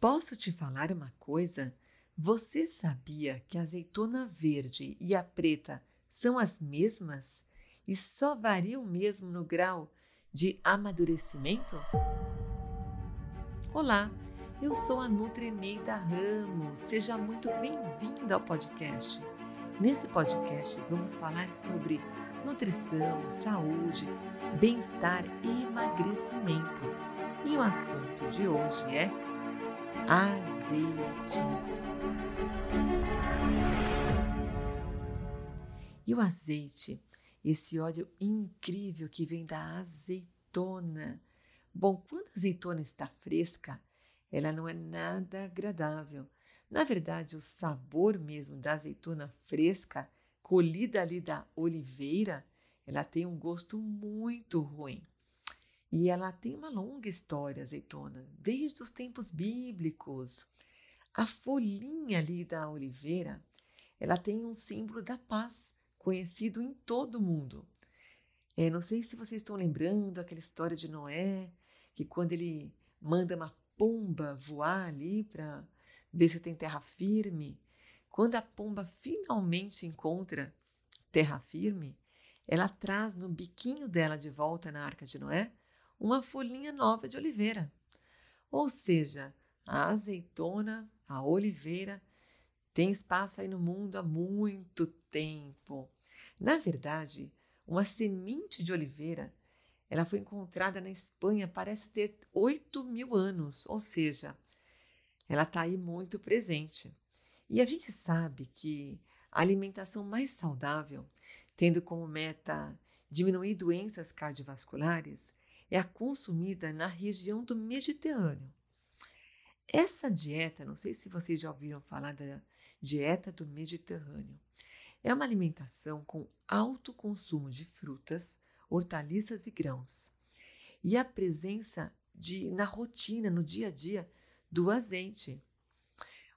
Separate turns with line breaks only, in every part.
Posso te falar uma coisa? Você sabia que a azeitona verde e a preta são as mesmas e só variam mesmo no grau de amadurecimento? Olá, eu sou a Nutrineida Ramos. Seja muito bem-vinda ao podcast. Nesse podcast vamos falar sobre nutrição, saúde, bem-estar e emagrecimento. E o assunto de hoje é azeite. E o azeite, esse óleo incrível que vem da azeitona. Bom, quando a azeitona está fresca, ela não é nada agradável. Na verdade, o sabor mesmo da azeitona fresca, colhida ali da oliveira, ela tem um gosto muito ruim. E ela tem uma longa história, azeitona, desde os tempos bíblicos. A folhinha ali da oliveira, ela tem um símbolo da paz, conhecido em todo o mundo. É, não sei se vocês estão lembrando aquela história de Noé, que quando ele manda uma pomba voar ali para ver se tem terra firme, quando a pomba finalmente encontra terra firme, ela traz no biquinho dela de volta na arca de Noé uma folhinha nova de oliveira. Ou seja, a azeitona, a oliveira, tem espaço aí no mundo há muito tempo. Na verdade, uma semente de oliveira, ela foi encontrada na Espanha, parece ter 8 mil anos, ou seja, ela está aí muito presente. E a gente sabe que a alimentação mais saudável, tendo como meta diminuir doenças cardiovasculares, é consumida na região do Mediterrâneo. Essa dieta, não sei se vocês já ouviram falar da dieta do Mediterrâneo, é uma alimentação com alto consumo de frutas, hortaliças e grãos. E a presença de na rotina, no dia a dia, do azeite.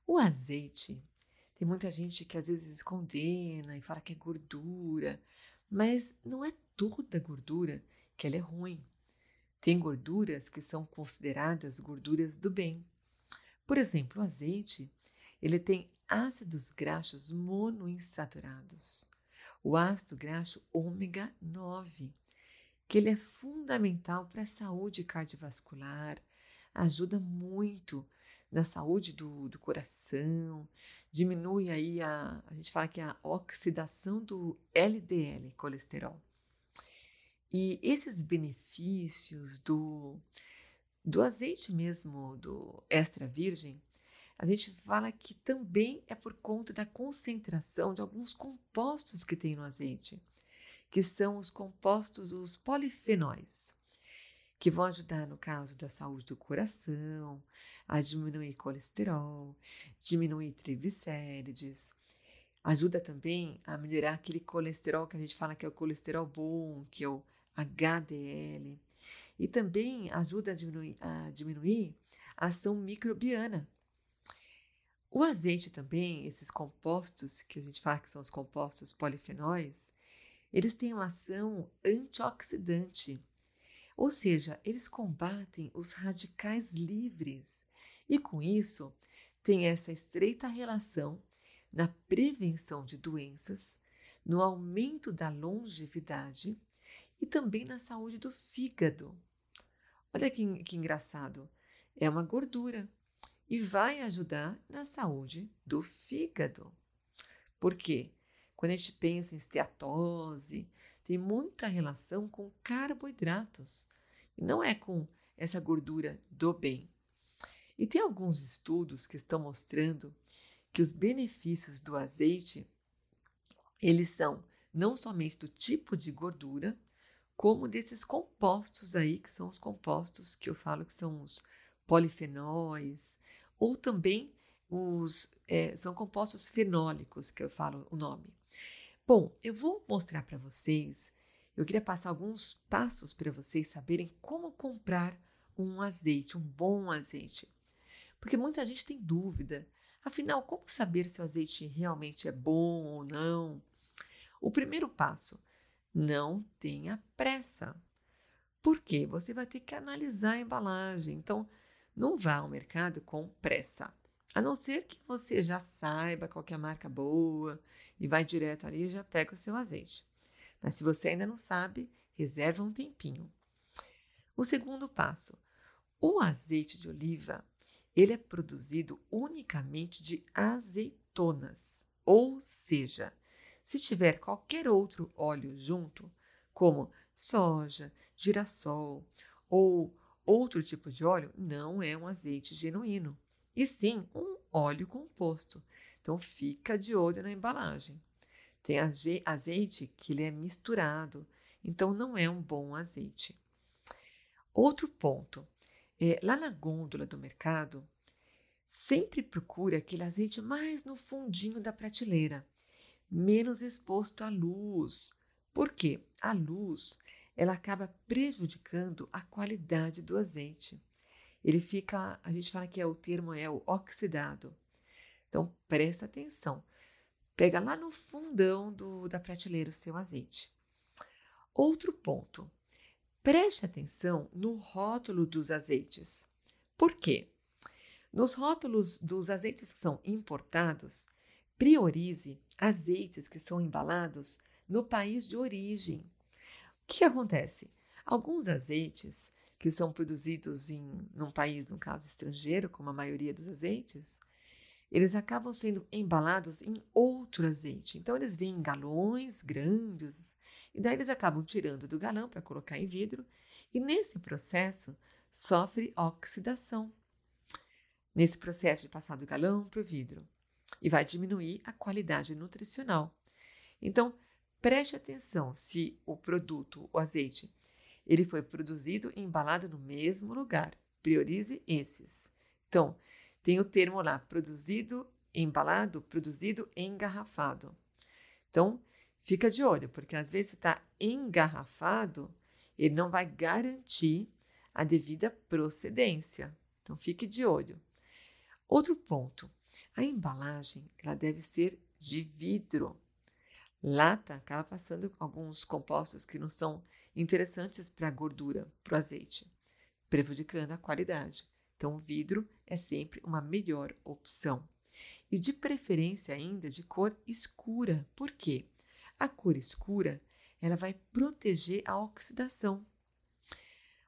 O azeite, tem muita gente que às vezes condena e fala que é gordura, mas não é toda gordura que ela é ruim. Tem gorduras que são consideradas gorduras do bem. Por exemplo, o azeite, ele tem ácidos graxos monoinsaturados. O ácido graxo ômega 9, que ele é fundamental para a saúde cardiovascular, ajuda muito na saúde do, do coração, diminui aí a, a gente fala que é a oxidação do LDL, colesterol. E esses benefícios do, do azeite mesmo, do extra virgem, a gente fala que também é por conta da concentração de alguns compostos que tem no azeite, que são os compostos, os polifenóis, que vão ajudar no caso da saúde do coração, a diminuir colesterol, diminuir triglicérides, ajuda também a melhorar aquele colesterol que a gente fala que é o colesterol bom, que é o HDL, e também ajuda a diminuir, a diminuir a ação microbiana. O azeite também, esses compostos, que a gente fala que são os compostos polifenóis, eles têm uma ação antioxidante, ou seja, eles combatem os radicais livres. E com isso tem essa estreita relação na prevenção de doenças, no aumento da longevidade e também na saúde do fígado. Olha que, que engraçado. É uma gordura e vai ajudar na saúde do fígado. Por quê? Quando a gente pensa em esteatose, tem muita relação com carboidratos e não é com essa gordura do bem. E tem alguns estudos que estão mostrando que os benefícios do azeite eles são não somente do tipo de gordura, como desses compostos aí, que são os compostos que eu falo que são os polifenóis, ou também os é, são compostos fenólicos, que eu falo o nome. Bom, eu vou mostrar para vocês, eu queria passar alguns passos para vocês saberem como comprar um azeite, um bom azeite. Porque muita gente tem dúvida. Afinal, como saber se o azeite realmente é bom ou não? O primeiro passo não tenha pressa. Porque você vai ter que analisar a embalagem. Então, não vá ao mercado com pressa. A não ser que você já saiba qual é a marca boa e vai direto ali e já pega o seu azeite. Mas se você ainda não sabe, reserva um tempinho. O segundo passo. O azeite de oliva, ele é produzido unicamente de azeitonas, ou seja, se tiver qualquer outro óleo junto, como soja, girassol ou outro tipo de óleo, não é um azeite genuíno, e sim um óleo composto. Então fica de olho na embalagem. Tem azeite que ele é misturado, então não é um bom azeite. Outro ponto, é, lá na gôndola do mercado, sempre procure aquele azeite mais no fundinho da prateleira, menos exposto à luz. Por quê? A luz ela acaba prejudicando a qualidade do azeite. Ele fica, a gente fala que é o termo é o oxidado. Então presta atenção. Pega lá no fundão do, da prateleira o seu azeite. Outro ponto. Preste atenção no rótulo dos azeites. Por quê? Nos rótulos dos azeites que são importados, priorize azeites que são embalados no país de origem. O que acontece? Alguns azeites que são produzidos em um país, no caso estrangeiro, como a maioria dos azeites, eles acabam sendo embalados em outro azeite. Então, eles vêm em galões grandes, e daí eles acabam tirando do galão para colocar em vidro, e nesse processo sofre oxidação. Nesse processo de passar do galão para o vidro, e vai diminuir a qualidade nutricional. Então, preste atenção se o produto, o azeite, ele foi produzido e embalado no mesmo lugar. Priorize esses. Então, tem o termo lá, produzido, embalado, produzido, engarrafado. Então, fica de olho, porque às vezes está engarrafado, ele não vai garantir a devida procedência. Então, fique de olho. Outro ponto, a embalagem ela deve ser de vidro. Lata acaba passando alguns compostos que não são interessantes para a gordura, para o azeite, prejudicando a qualidade. Então, vidro é sempre uma melhor opção. E de preferência ainda de cor escura. Por quê? A cor escura ela vai proteger a oxidação.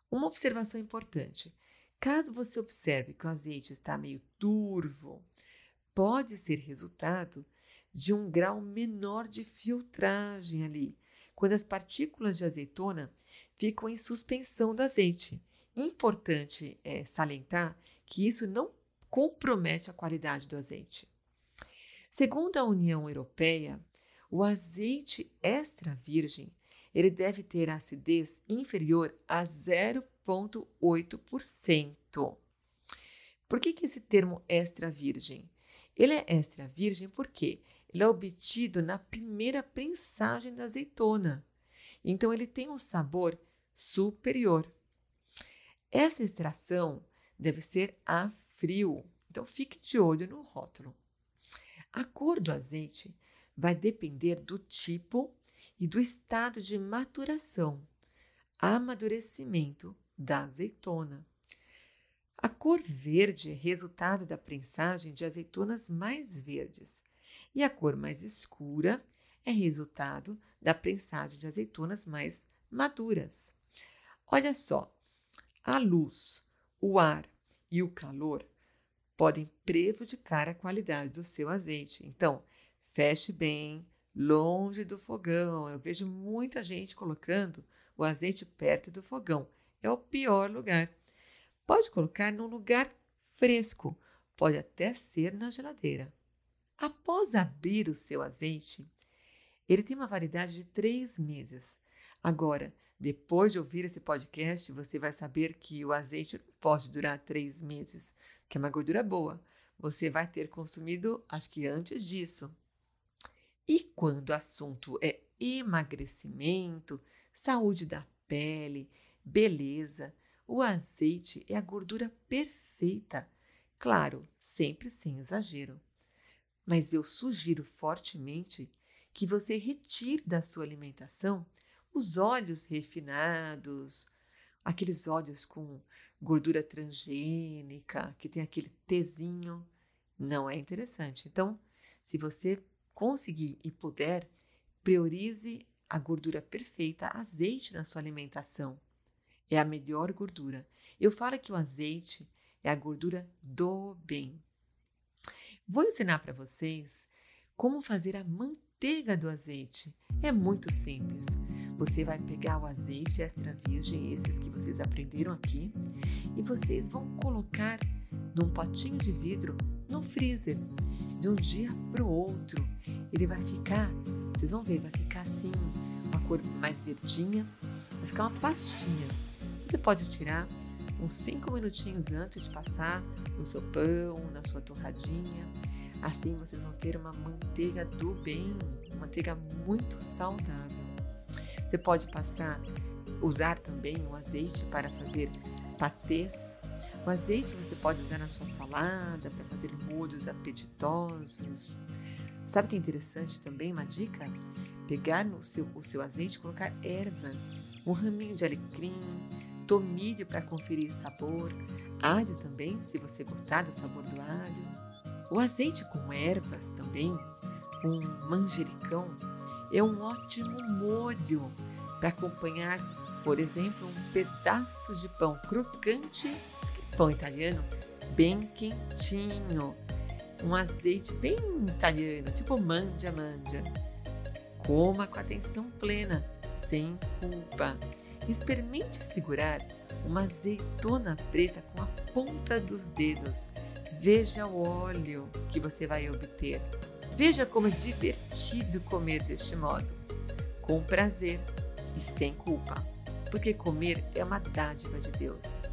Uma observação importante: caso você observe que o azeite está meio turvo, pode ser resultado de um grau menor de filtragem ali, quando as partículas de azeitona ficam em suspensão do azeite. Importante é salientar que isso não compromete a qualidade do azeite. Segundo a União Europeia, o azeite extra virgem ele deve ter acidez inferior a 0,8%. Por que, que esse termo extra virgem? Ele é extra virgem porque ele é obtido na primeira prensagem da azeitona. Então ele tem um sabor superior. Essa extração deve ser a frio, então fique de olho no rótulo. A cor do azeite vai depender do tipo e do estado de maturação, amadurecimento da azeitona. Cor verde é resultado da prensagem de azeitonas mais verdes, e a cor mais escura é resultado da prensagem de azeitonas mais maduras. Olha só, a luz, o ar e o calor podem prejudicar a qualidade do seu azeite. Então, feche bem, longe do fogão. Eu vejo muita gente colocando o azeite perto do fogão. É o pior lugar. Pode colocar num lugar fresco, pode até ser na geladeira. Após abrir o seu azeite, ele tem uma validade de três meses. Agora, depois de ouvir esse podcast, você vai saber que o azeite pode durar três meses, que é uma gordura boa. Você vai ter consumido, acho que antes disso. E quando o assunto é emagrecimento, saúde da pele, beleza, o azeite é a gordura perfeita. Claro, sempre sem exagero. Mas eu sugiro fortemente que você retire da sua alimentação os óleos refinados, aqueles óleos com gordura transgênica, que tem aquele Tzinho, não é interessante. Então, se você conseguir e puder, priorize a gordura perfeita, azeite na sua alimentação. É a melhor gordura. Eu falo que o azeite é a gordura do bem. Vou ensinar para vocês como fazer a manteiga do azeite. É muito simples. Você vai pegar o azeite extra virgem, esses que vocês aprenderam aqui, e vocês vão colocar num potinho de vidro no freezer. De um dia para o outro, ele vai ficar, vocês vão ver, vai ficar assim, uma cor mais verdinha, vai ficar uma pastinha. Você pode tirar uns 5 minutinhos antes de passar no seu pão, na sua torradinha. Assim vocês vão ter uma manteiga do bem, uma manteiga muito saudável. Você pode passar, usar também o azeite para fazer patês. O azeite você pode usar na sua salada para fazer molhos apetitosos. Sabe que é interessante também? Uma dica? Pegar no seu, o seu azeite e colocar ervas, um raminho de alecrim, tomilho para conferir sabor, alho também, se você gostar do sabor do alho. O azeite com ervas também, com manjericão, é um ótimo molho para acompanhar, por exemplo, um pedaço de pão crocante, pão italiano, bem quentinho, um azeite bem italiano, tipo mandia mandia. Coma com atenção plena, sem culpa. Experimente segurar uma azeitona preta com a ponta dos dedos. Veja o óleo que você vai obter. Veja como é divertido comer deste modo, com prazer e sem culpa, porque comer é uma dádiva de Deus.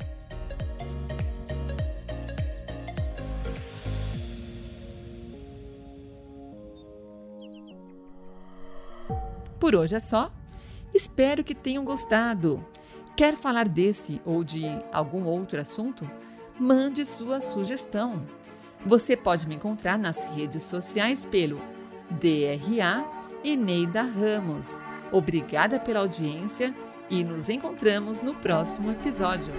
Por hoje é só. Espero que tenham gostado. Quer falar desse ou de algum outro assunto? Mande sua sugestão. Você pode me encontrar nas redes sociais pelo DRA Eneida Ramos. Obrigada pela audiência e nos encontramos no próximo episódio.